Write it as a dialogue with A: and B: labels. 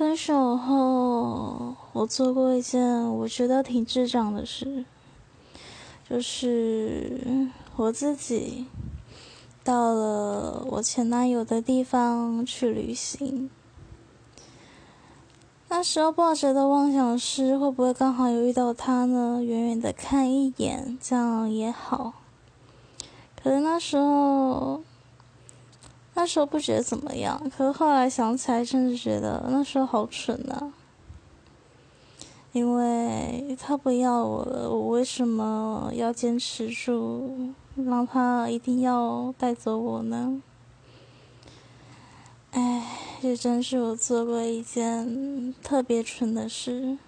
A: 分手后，我做过一件我觉得挺智障的事，就是我自己到了我前男友的地方去旅行。那时候抱着的妄想是，会不会刚好有遇到他呢？远远的看一眼，这样也好。可是那时候。那时候不觉得怎么样，可是后来想起来，真的觉得那时候好蠢啊！因为他不要我了，我为什么要坚持住，让他一定要带走我呢？哎，这真是我做过一件特别蠢的事。